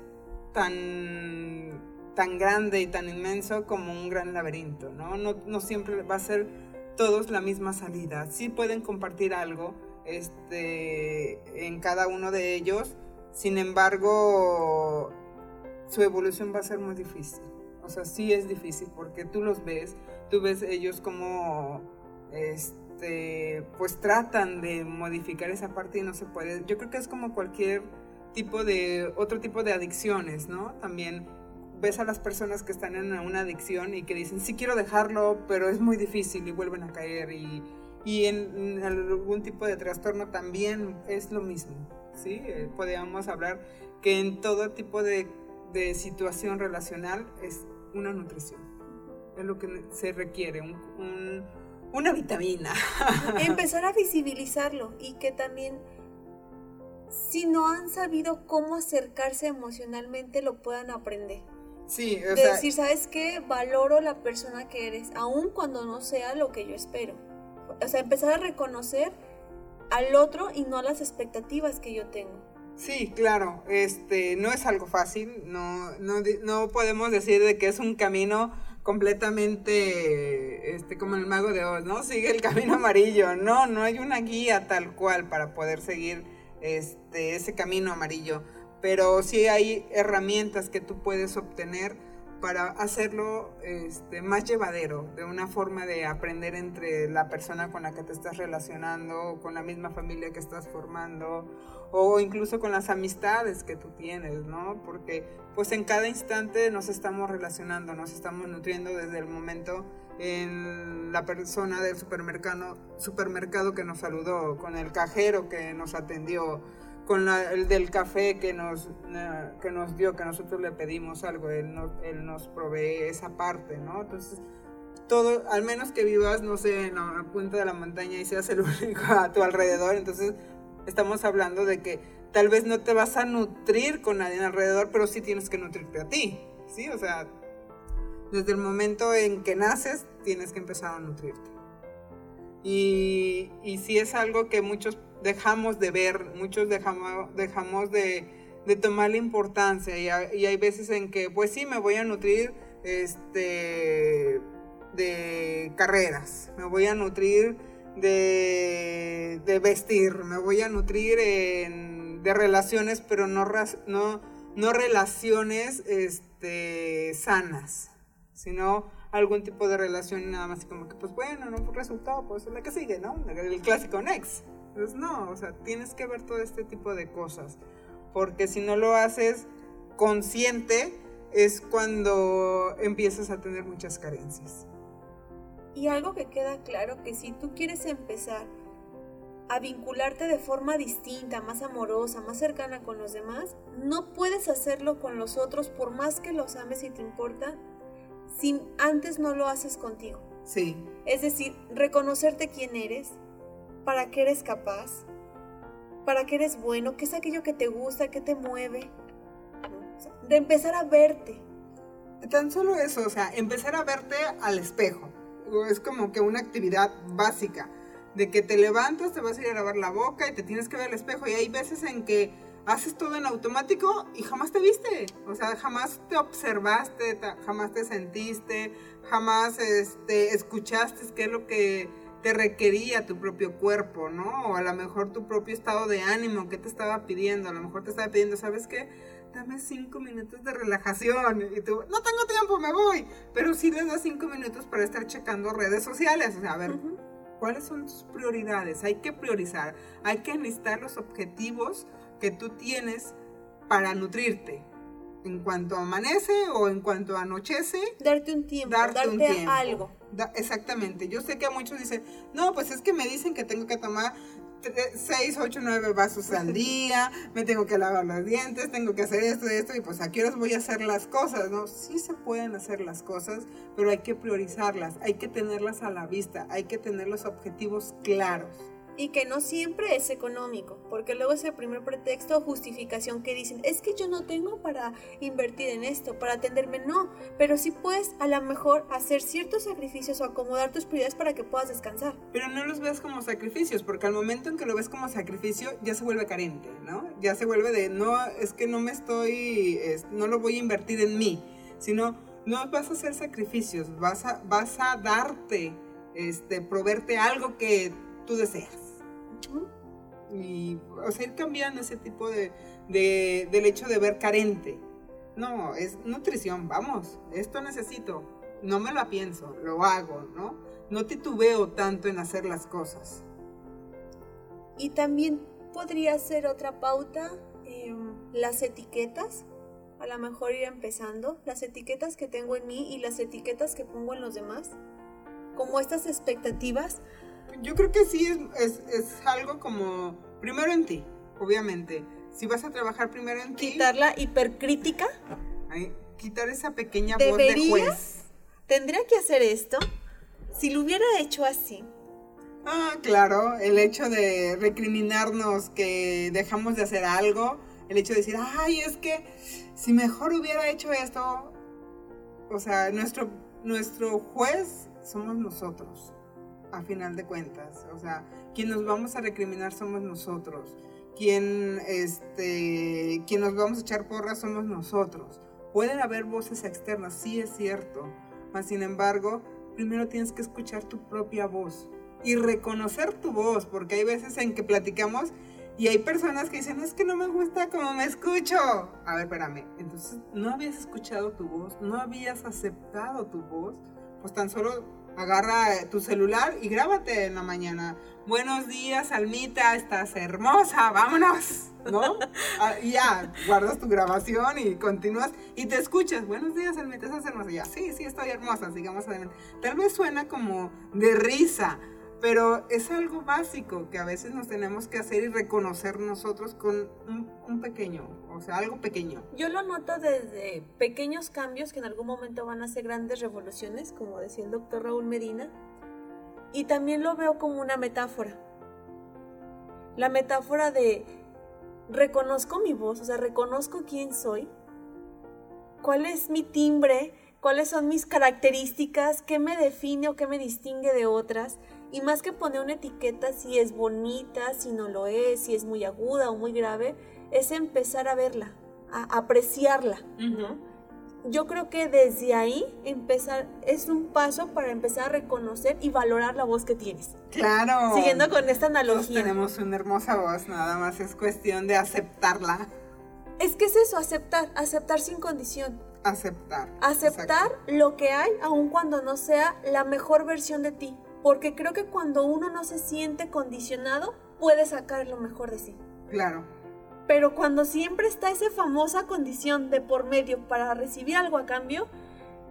tan, tan grande y tan inmenso como un gran laberinto, ¿no? ¿no? Siempre va a ser todos la misma salida. Sí pueden compartir algo este, en cada uno de ellos, sin embargo, su evolución va a ser muy difícil. O sea, sí es difícil porque tú los ves, tú ves ellos como, este, pues tratan de modificar esa parte y no se puede. Yo creo que es como cualquier tipo de, otro tipo de adicciones, ¿no? También ves a las personas que están en una adicción y que dicen, sí quiero dejarlo, pero es muy difícil y vuelven a caer. Y, y en, algún tipo de trastorno también es lo mismo, ¿sí? Eh, podríamos hablar que en todo tipo de, de, situación relacional es una nutrición. Es lo que se requiere, un, una vitamina. Empezar a visibilizarlo y que también si no han sabido cómo acercarse emocionalmente, lo puedan aprender. Sí, o de decir, ¿sabes qué? Valoro la persona que eres, aun cuando no sea lo que yo espero. O sea, empezar a reconocer al otro y no a las expectativas que yo tengo. Sí, claro, este, no es algo fácil, no, no, no podemos decir de que es un camino completamente, este, como el mago de Oz, ¿no? Sigue el camino amarillo, no, no hay una guía tal cual para poder seguir este, ese camino amarillo, pero sí hay herramientas que tú puedes obtener para hacerlo este, más llevadero, de una forma de aprender entre la persona con la que te estás relacionando, con la misma familia que estás formando, o incluso con las amistades que tú tienes, ¿no? Porque pues en cada instante nos estamos relacionando, nos estamos nutriendo desde el momento en la persona del supermercado, supermercado que nos saludó, con el cajero que nos atendió, con el del café que nos, que nos dio, que nosotros le pedimos algo, él, él nos provee esa parte, ¿no? Entonces, todo, al menos que vivas, no sé, en la punta de la montaña y seas el (laughs) único a tu alrededor, entonces estamos hablando de que tal vez no te vas a nutrir con nadie alrededor, pero sí tienes que nutrirte a ti, ¿sí? O sea, desde el momento en que naces, tienes que empezar a nutrirte. Y, y si es algo que muchos dejamos de ver, muchos dejamos, dejamos de, de tomar la importancia. Y, hay veces en que, pues sí, me voy a nutrir este, de carreras, me voy a nutrir de, vestir, me voy a nutrir de relaciones, pero no, no, no relaciones este, sanas sino algún tipo de relación nada más como que pues bueno, no fue resultado, pues es la que sigue, ¿no? El clásico next. Pues no, o sea, tienes que ver todo este tipo de cosas, porque si no lo haces consciente es cuando empiezas a tener muchas carencias. Y algo que queda claro que si tú quieres empezar a vincularte de forma distinta, más amorosa, más cercana con los demás, no puedes hacerlo con los otros por más que los ames y te importa, si antes no lo haces contigo. Sí. Es decir, reconocerte quién eres, para qué eres capaz, para qué eres bueno, qué es aquello que te gusta, qué te mueve. de empezar a verte. Tan solo eso, o sea, empezar a verte al espejo. Es como que una actividad básica. De que te levantas, te vas a ir a lavar la boca y te tienes que ver al espejo. Y hay veces en que haces todo en automático y jamás te viste. O sea, jamás te observaste, jamás te sentiste, jamás este, escuchaste qué es lo que te requería tu propio cuerpo, ¿no? O a lo mejor tu propio estado de ánimo, ¿qué te estaba pidiendo? A lo mejor te estaba pidiendo, ¿sabes qué? Dame cinco minutos de relajación. Y tú, no tengo tiempo, me voy. Pero sí les das cinco minutos para estar checando redes sociales. O sea, a ver, ¿cuáles son tus prioridades? Hay que priorizar. Hay que enlistar los objetivos que tú tienes para nutrirte. En cuanto amanece o en cuanto anochece. Darte un tiempo, darte, un tiempo. algo. exactamente. Yo sé que a muchos dicen, no, pues es que me dicen que tengo que tomar 6, 8, 9 vasos al (laughs) día, me tengo que lavar los dientes, tengo que hacer esto y esto, y pues aquí os voy a hacer las cosas, ¿no? Sí se pueden hacer las cosas, pero hay que priorizarlas, hay que tenerlas a la vista, hay que tener los objetivos claros y que no siempre es económico, porque luego es el primer pretexto o justificación que dicen, es que yo no tengo para invertir en esto, para atenderme, no, pero sí puedes a lo mejor hacer ciertos sacrificios o acomodar tus prioridades para que puedas descansar. Pero no los ves como sacrificios, porque al momento en que lo ves como sacrificio ya se vuelve carente, ¿no? Ya se vuelve de, no, es que no me estoy, no lo voy a invertir en mí, sino no vas a hacer sacrificios, vas a, vas a darte, este, proveerte algo que tú deseas. Y, o sea, ir cambiando ese tipo de, del hecho de ver carente. No, es nutrición, vamos, esto necesito. No me la pienso, lo hago, ¿no? No titubeo tanto en hacer las cosas. Y también podría ser otra pauta, em, las etiquetas. A lo mejor ir empezando, las etiquetas que tengo en mí y las etiquetas que pongo en los demás. Como estas expectativas yo creo que sí es, es, algo como, primero en ti, obviamente. Si vas a trabajar primero en ti... Quitar la hipercrítica. quitar esa pequeña voz de juez. ¿Tendría que hacer esto? Si lo hubiera hecho así. Ah, claro, el hecho de recriminarnos que dejamos de hacer algo, el hecho de decir, ay, es que si mejor hubiera hecho esto, o sea, nuestro, nuestro juez somos nosotros a final de cuentas. O sea, quien nos vamos a recriminar somos nosotros. Quien, este, quien nos vamos a echar porras somos nosotros. Pueden haber voces externas, sí es cierto. Mas, sin embargo, primero tienes que escuchar tu propia voz y reconocer tu voz, porque hay veces en que platicamos y hay personas que dicen, es que no me gusta como me escucho. A ver, espérame. Entonces, ¿no habías escuchado tu voz? ¿No habías aceptado tu voz? Pues tan solo agarra tu celular y grábate en la mañana. Buenos días, Almita, estás hermosa, vámonos, ¿no? (laughs) Ah, y ya, guardas tu grabación y continúas y te escuchas. Buenos días, Almita, estás hermosa. ya, sí, sí, estoy hermosa, sigamos adelante. Tal vez suena como de risa, pero es algo básico que a veces nos tenemos que hacer y reconocer nosotros con un, pequeño, o sea, algo pequeño. Yo lo noto desde pequeños cambios que en algún momento van a ser grandes revoluciones, como decía el doctor Raúl Medina, y también lo veo como una metáfora. La metáfora de reconozco mi voz, o sea, reconozco quién soy, cuál es mi timbre, cuáles son mis características, qué me define o qué me distingue de otras y más que poner una etiqueta si es bonita, si no lo es, si es muy aguda o muy grave, es empezar a verla, a apreciarla. Yo creo que desde ahí empezar es un paso para empezar a reconocer y valorar la voz que tienes. Claro. Siguiendo con esta analogía. tenemos una hermosa voz, nada más es cuestión de aceptarla. Es que es eso, aceptar, aceptar sin condición. Aceptar. Aceptar lo que hay, aun cuando no sea la mejor versión de ti porque creo que cuando uno no se siente condicionado, puede sacar lo mejor de sí. Claro. Pero cuando siempre está esa famosa condición de por medio para recibir algo a cambio,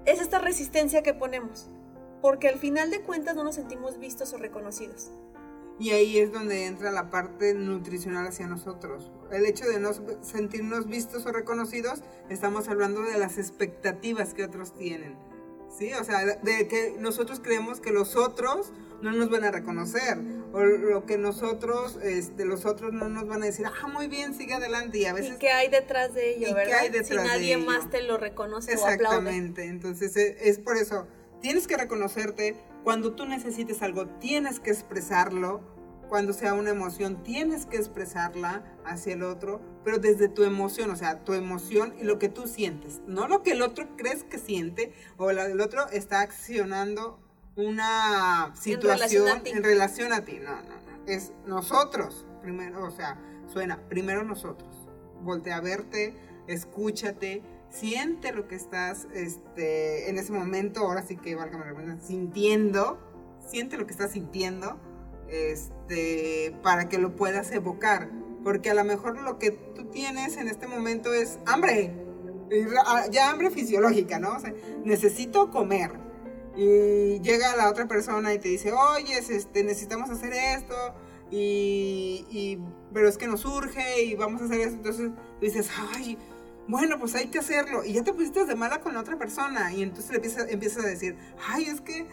es esta resistencia que ponemos. Porque al final de cuentas no nos sentimos vistos o reconocidos. Y ahí es donde entra la parte nutricional hacia nosotros. El hecho de no sentirnos vistos o reconocidos, estamos hablando de las expectativas que otros tienen. ¿sí? O sea, de que nosotros creemos que los otros no nos van a reconocer o lo que nosotros, este, los otros no nos van a decir, ah, muy bien, sigue adelante y a veces... ¿Y qué hay detrás de ello, verdad? Hay detrás si nadie más te lo reconoce o. Exactamente, entonces e, es, por eso, tienes que reconocerte, cuando tú necesites algo, tienes que expresarlo, cuando sea una emoción, tienes que expresarla hacia el otro, pero desde tu emoción, o sea, tu emoción y lo que tú sientes, no lo que el otro crees que siente o el otro está accionando una situación en relación a ti. No, no, no. Es nosotros, primero, o sea, suena, primero nosotros. Voltea a verte, escúchate, siente lo que estás este, en ese momento, ahora sí que valga la sintiendo, siente lo que estás sintiendo este, para que lo puedas evocar. Porque a lo mejor lo que tú tienes en este momento es hambre, ya hambre fisiológica, ¿no? O sea, necesito comer. Y llega la otra persona y te dice, oye, este, necesitamos hacer esto, y, pero es que nos surge y vamos a hacer esto. Entonces dices, ay, bueno, pues hay que hacerlo. Y ya te pusiste de mala con la otra persona. Y entonces le empiezas, empiezas a decir, ay, es que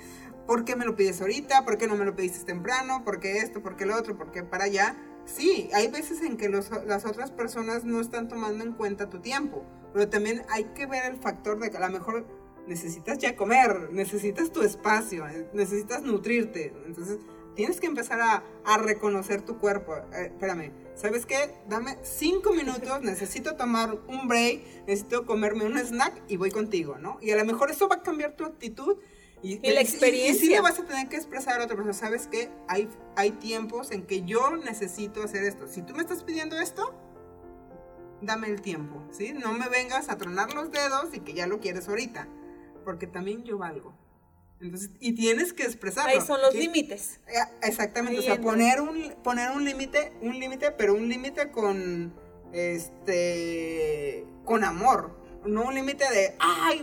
¿Por qué me lo pides ahorita? ¿Por qué no me lo pediste temprano? ¿Por qué esto? ¿Por qué lo otro? ¿Por qué para allá? Sí, hay veces en que las otras personas no están tomando en cuenta tu tiempo, pero también hay que ver el factor de que a lo mejor necesitas ya comer, necesitas tu espacio, necesitas nutrirte. Entonces, tienes que empezar a, a reconocer tu cuerpo. Eh, espérame, ¿sabes qué? Dame cinco minutos, (laughs) necesito tomar un break, necesito comerme un snack y voy contigo, ¿no? Y a lo mejor eso va a cambiar tu actitud y, la experiencia. Y, sí le vas a tener que expresar a otra persona, ¿sabes qué? Hay, hay tiempos en que yo necesito hacer esto. Si tú me estás pidiendo esto, dame el tiempo, ¿sí? No me vengas a tronar los dedos y que ya lo quieres ahorita, porque también yo valgo. Entonces, y tienes que expresarlo. Ahí son los límites. Eh, exactamente, o sea, poner un poner un límite, un límite, pero un límite con este con amor, no un límite de, ay,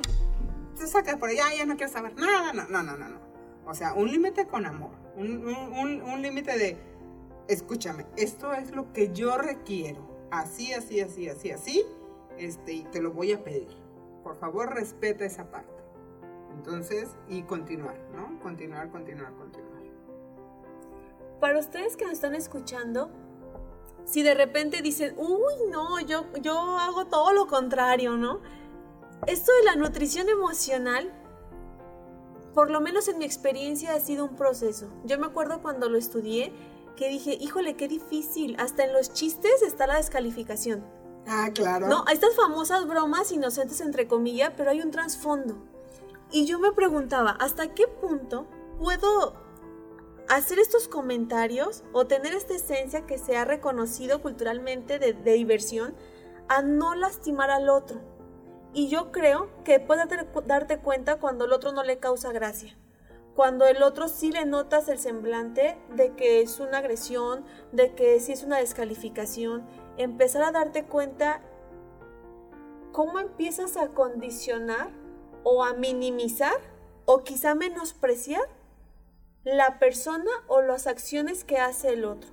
te sacas por allá, ya no quiero saber nada, no, no, no, no. O sea, un límite con amor, un, un, un límite de, escúchame, esto es lo que yo requiero, así, así, así, así, así, este, y te lo voy a pedir. Por favor, respeta esa parte. Entonces, y continuar, ¿no? Continuar, continuar, continuar. Para ustedes que nos están escuchando, si de repente dicen, uy, no, yo, yo hago todo lo contrario, ¿no? esto de la nutrición emocional, por lo menos en mi experiencia, ha sido un proceso. Yo me acuerdo cuando lo estudié que dije, híjole, qué difícil. Hasta en los chistes está la descalificación. Ah, claro. No, estas famosas bromas inocentes entre comillas, pero hay un trasfondo. Y yo me preguntaba, ¿hasta qué punto puedo hacer estos comentarios o tener esta esencia que se ha reconocido culturalmente de, diversión a no lastimar al otro? Y yo creo que puedes darte cuenta cuando el otro no le causa gracia. Cuando el otro sí le notas el semblante de que es una agresión, de que sí es una descalificación, empezar a darte cuenta cómo empiezas a condicionar o a minimizar o quizá menospreciar la persona o las acciones que hace el otro.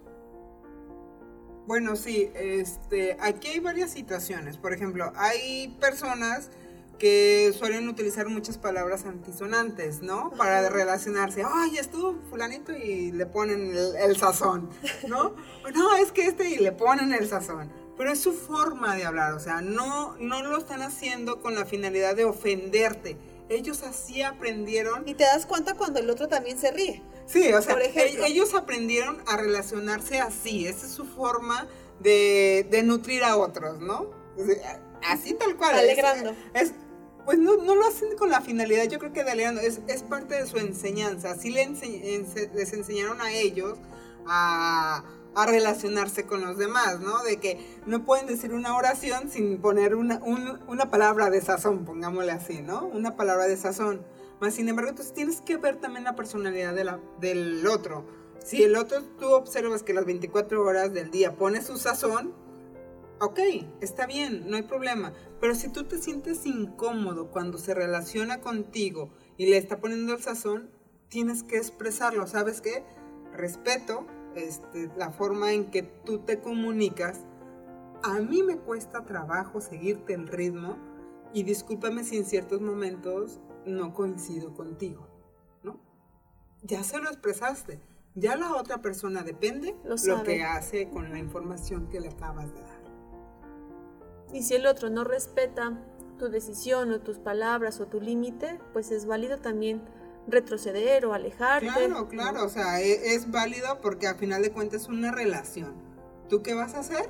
Bueno, sí, este, aquí hay varias situaciones. Por ejemplo, hay personas que suelen utilizar muchas palabras antisonantes, ¿no? Para relacionarse. Ay, estuvo fulanito y le ponen el, sazón, ¿no? (laughs) no, es que este y le ponen el sazón. Pero es su forma de hablar, o sea, no, no lo están haciendo con la finalidad de ofenderte. Ellos así aprendieron. Y te das cuenta cuando el otro también se ríe. Sí, o sea, e-, ellos aprendieron a relacionarse así, esa es su forma de, nutrir a otros, ¿no? Así tal cual. Alegrando. Es, pues no, lo hacen con la finalidad, yo creo que de alegrando, es, parte de su enseñanza, así les, les enseñaron a ellos a, relacionarse con los demás, ¿no? De que no pueden decir una oración sin poner una, una palabra de sazón, pongámosle así, ¿no? Una palabra de sazón sin embargo, entonces tienes que ver también la personalidad de la, del otro. Si el otro tú observas que las 24 horas del día pone su sazón, ok, está bien, no hay problema. Pero si tú te sientes incómodo cuando se relaciona contigo y le está poniendo el sazón, tienes que expresarlo. ¿Sabes qué? Respeto este, la forma en que tú te comunicas. A mí me cuesta trabajo seguirte el ritmo y discúlpame si en ciertos momentos no coincido contigo, ¿no? Ya se lo expresaste, ya la otra persona depende lo, que hace con la información que le acabas de dar. Y si el otro no respeta tu decisión o tus palabras o tu límite, pues es válido también retroceder o alejarte. Claro, claro, o sea, e, es, válido porque al final de cuentas es una relación. ¿Tú qué vas a hacer?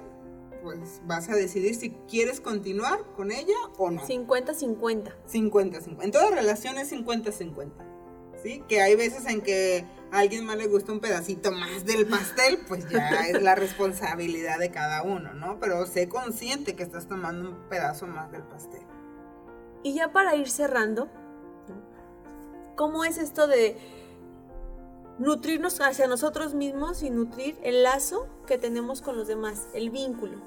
Pues vas a decidir si quieres continuar con ella o no. 50-50. 50-50. En toda relación es 50-50. ¿Sí? Que hay veces en que a alguien más le gusta un pedacito más del pastel, pues ya (laughs) es la responsabilidad de cada uno, ¿no? Pero sé consciente que estás tomando un pedazo más del pastel. Y ya para ir cerrando, ¿cómo es esto de nutrirnos hacia nosotros mismos y nutrir el lazo que tenemos con los demás, el vínculo?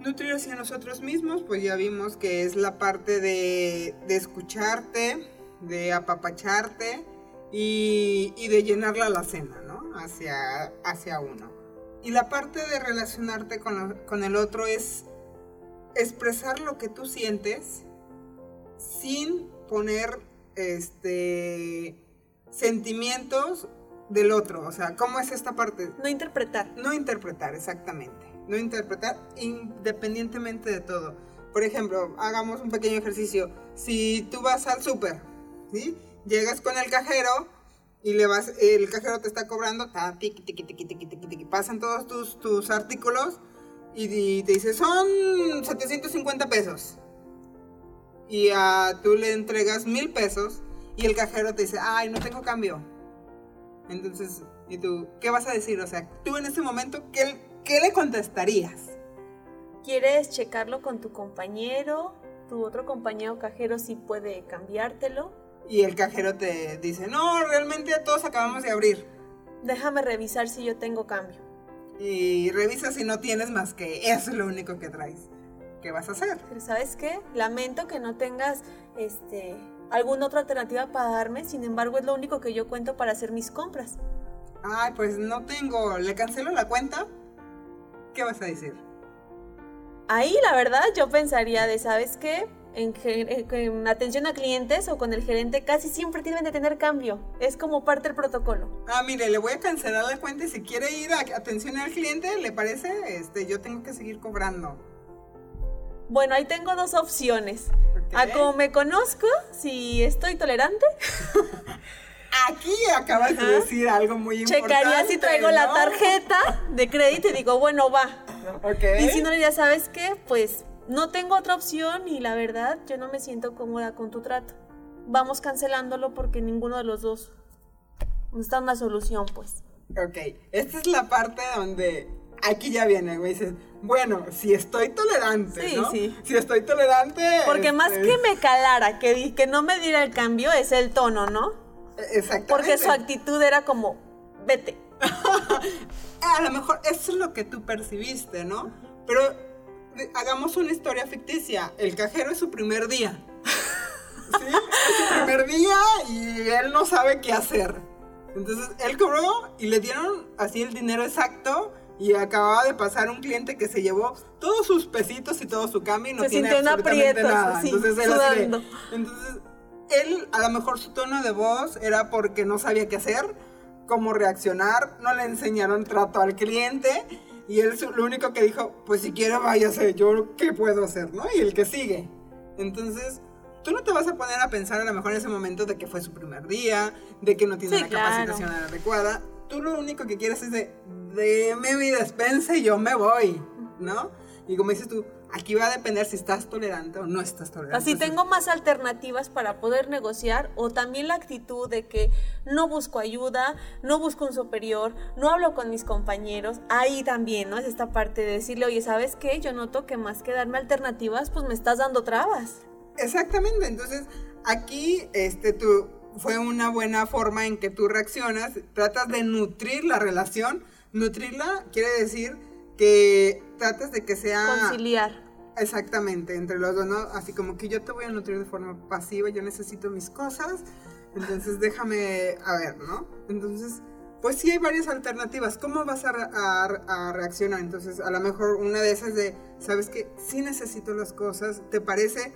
Nutrir hacia nosotros mismos, pues ya vimos que es la parte de, escucharte, de apapacharte y, de llenar la alacena, ¿no? Hacia, hacia uno. Y la parte de relacionarte con, con el otro es expresar lo que tú sientes sin poner este sentimientos del otro. O sea, ¿cómo es esta parte? No interpretar. No interpretar, exactamente. No interpretar independientemente de todo. Por ejemplo, hagamos un pequeño ejercicio. Si tú vas al súper, ¿sí? Llegas con el cajero y le vas, el cajero te está cobrando, pasan todos tus, tus artículos y, te dice, son 750 pesos. Y a, tú le entregas mil pesos y el cajero te dice, ay, no tengo cambio. Entonces, ¿y tú qué vas a decir? O sea, tú en ese momento, ¿qué, qué le contestarías? ¿Quieres checarlo con tu compañero? Tu otro compañero cajero sí puede cambiártelo. Y el cajero te dice, no, realmente todos acabamos de abrir. Déjame revisar si yo tengo cambio y revisa si no tienes más que eso es lo único que traes. ¿Qué vas a hacer? Pero ¿sabes qué? Lamento que no tengas este alguna otra alternativa para darme, sin embargo es lo único que yo cuento para hacer mis compras. Ay, pues no tengo, le cancelo la cuenta. ¿Qué vas a decir? Ahí la verdad yo pensaría de, ¿sabes qué? en, atención a clientes o con el gerente casi siempre tienen de tener cambio. Es como parte del protocolo. Ah, mire, le voy a cancelar la cuenta y si quiere ir a atención al cliente, ¿le parece? Este, yo tengo que seguir cobrando. Bueno, ahí tengo dos opciones. A como me conozco, si estoy tolerante. (laughs) Aquí acabas de decir algo muy importante. Checaría si traigo la tarjeta de crédito y digo, bueno, va. Okay. Y si no, ya sabes qué, pues no tengo otra opción y la verdad yo no me siento cómoda con tu trato. Vamos cancelándolo porque ninguno de los dos está una solución, pues. Ok, esta es la parte donde aquí ya viene, güey. Dices, bueno, si estoy tolerante, sí, ¿no? Sí. Si estoy tolerante. Porque más este que me calara, que, que no me diera el cambio, es el tono, ¿no? Exactamente. Porque su actitud era como, vete. (laughs) A lo mejor eso es lo que tú percibiste, ¿no? Pero hagamos una historia ficticia. El cajero es su primer día. (laughs) ¿Sí? Es su primer día y él no sabe qué hacer. Entonces él cobró y le dieron así el dinero exacto y acababa de pasar un cliente que se llevó todos sus pesitos y todo su cambio y no tiene absolutamente nada. entonces él entonces él a lo mejor su tono de voz era porque no sabía qué hacer, cómo reaccionar, no le enseñaron trato al cliente y él lo único que dijo, pues si quiere váyase, yo qué puedo hacer, ¿no? Y el que sigue. Entonces, tú no te vas a poner a pensar a lo mejor en ese momento de que fue su primer día, de que no tiene la capacitación adecuada. Tú lo único que quieres es de, déme mi despensa y yo me voy, ¿no? Y como dices tú, Aquí va a depender si estás tolerante o no estás tolerante. Así tengo más alternativas para poder negociar o también la actitud de que no busco ayuda, no busco un superior, no hablo con mis compañeros. Ahí también, ¿no? Es esta parte de decirle, oye, ¿sabes qué? Yo noto que más que darme alternativas, pues me estás dando trabas. Exactamente, entonces aquí este, tú, fue una buena forma en que tú reaccionas, tratas de nutrir la relación. Nutrirla quiere decir que tratas de que sea... Conciliar. Exactamente, entre los dos, ¿no? Así como que yo te voy a nutrir de forma pasiva, yo necesito mis cosas, entonces déjame, a ver, ¿no? Entonces, pues sí hay varias alternativas. ¿Cómo vas a, a, reaccionar? Entonces, a lo mejor una de esas de, ¿sabes qué? Sí necesito las cosas, ¿te parece?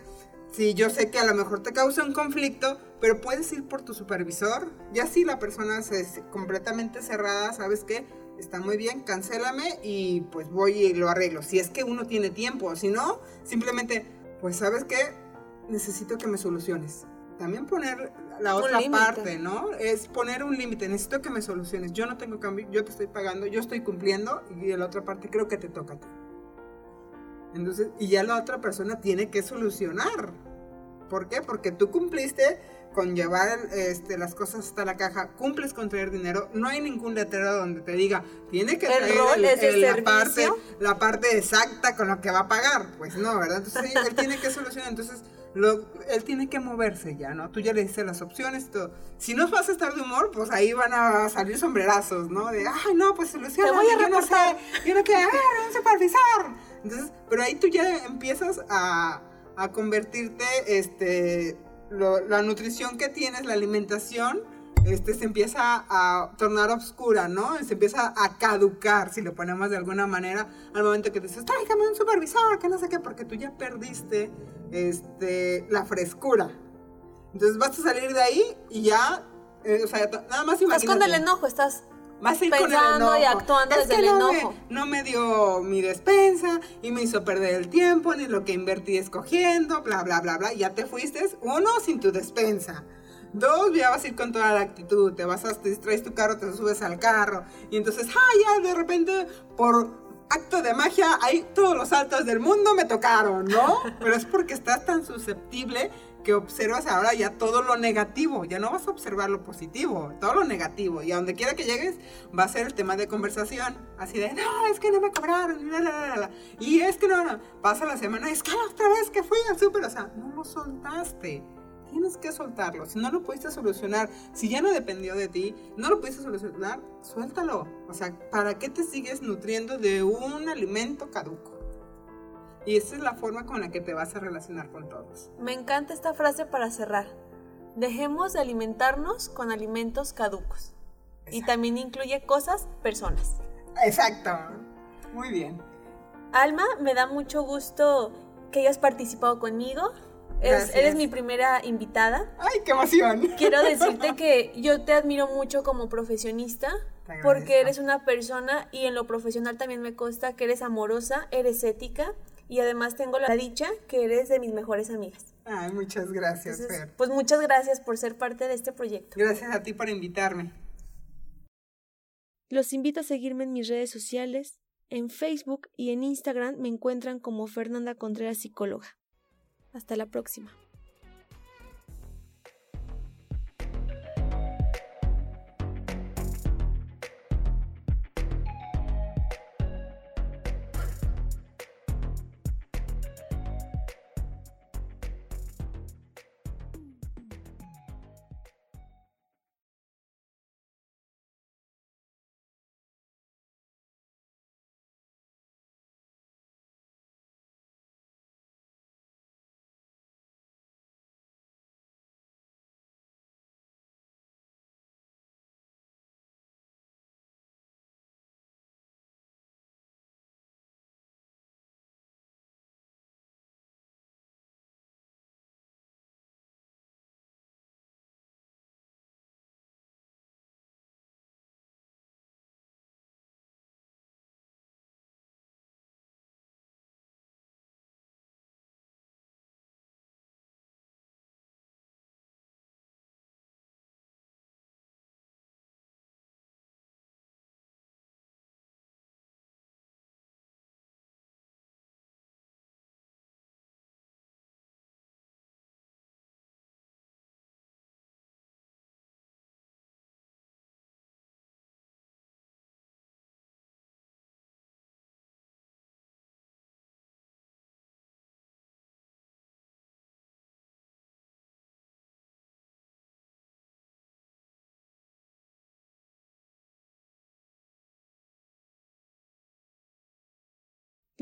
Sí, yo sé que a lo mejor te causa un conflicto, pero puedes ir por tu supervisor. Ya si la persona es completamente cerrada, ¿sabes qué? está muy bien, cancélame y pues voy y lo arreglo. Si es que uno tiene tiempo, si no, simplemente, pues sabes qué, necesito que me soluciones. también poner la otra parte, ¿no? Es poner un límite, necesito que me soluciones, yo no tengo cambio, yo te estoy pagando, yo estoy cumpliendo y la otra parte creo que te toca a ti. Entonces, y ya la otra persona tiene que solucionar. ¿Por qué? Porque tú cumpliste con llevar este, las cosas hasta la caja, cumples con traer dinero, no hay ningún letrero donde te diga, tiene que traer la, parte, la parte exacta con lo que va a pagar. Pues no, ¿verdad? Entonces él tiene que solucionar, entonces lo, él tiene que moverse ya, ¿no? Tú ya le dices las opciones, todo. Si no vas a estar de humor, pues ahí van a salir sombrerazos, ¿no? De, ay, no, pues soluciona, voy a yo no sé, yo no quiero, un supervisor. Entonces, pero ahí tú ya empiezas a, a convertirte, este la nutrición que tienes, la alimentación, este, se empieza a tornar oscura, ¿no? Se empieza a caducar, si lo ponemos de alguna manera, al momento que te dices, tráigame un supervisor, que no sé qué, porque tú ya perdiste este, la frescura. Entonces vas a salir de ahí y ya, eh, o sea, nada más imagínate. Estás con el enojo, estás pensando y actuando desde el enojo. no me dio mi despensa y me hizo perder el tiempo, ni lo que invertí escogiendo, bla, bla, bla, bla. Ya te fuiste, uno, sin tu despensa. Dos, ya vas a ir con toda la actitud, te vas a, te distraes tu carro, te subes al carro. Y entonces, ah, ya de repente, por acto de magia, ahí todos los saltos del mundo me tocaron, ¿no? (laughs) Pero es porque estás tan susceptible que observas ahora ya todo lo negativo, ya no vas a observar lo positivo, todo lo negativo. Y a donde quiera que llegues, va a ser el tema de conversación. Así de, no, es que no me cobraron, y es que no, no, pasa la semana, es que la otra vez que fui al súper, o sea, no lo soltaste. Tienes que soltarlo. Si no lo pudiste solucionar, si ya no dependió de ti, no lo pudiste solucionar, suéltalo. O sea, ¿para qué te sigues nutriendo de un alimento caduco? Y esa es la forma con la que te vas a relacionar con todos. Me encanta esta frase para cerrar. Dejemos de alimentarnos con alimentos caducos. Y también incluye cosas, personas. Exacto. Muy bien. Alma, me da mucho gusto que hayas participado conmigo. Eres mi primera invitada. ¡Ay, qué emoción! Quiero (laughs) decirte que yo te admiro mucho como profesionista porque eres una persona y en lo profesional también me consta que eres amorosa, eres ética y además tengo la dicha que eres de mis mejores amigas. Ay, muchas gracias, Fer. Pues muchas gracias por ser parte de este proyecto. Gracias a ti por invitarme. Los invito a seguirme en mis redes sociales. En Facebook y en Instagram me encuentran como Fernanda Contreras Psicóloga. Hasta la próxima.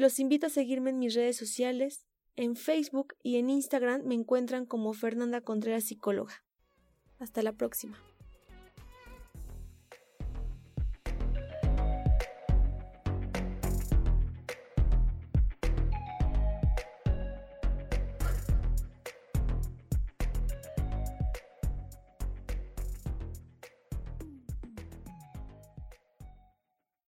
Los invito a seguirme en mis redes sociales. En Facebook y en Instagram me encuentran como Fernanda Contreras Psicóloga. Hasta la próxima.